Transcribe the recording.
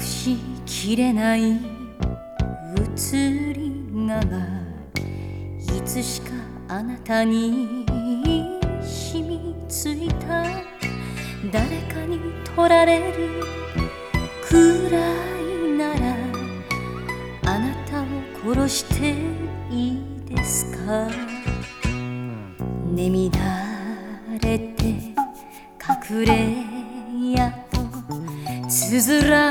隠しきれない移りががいつしかあなたに染みついた誰かに取られるくらいならあなたを殺していいですか？眠られて隠れやとつづら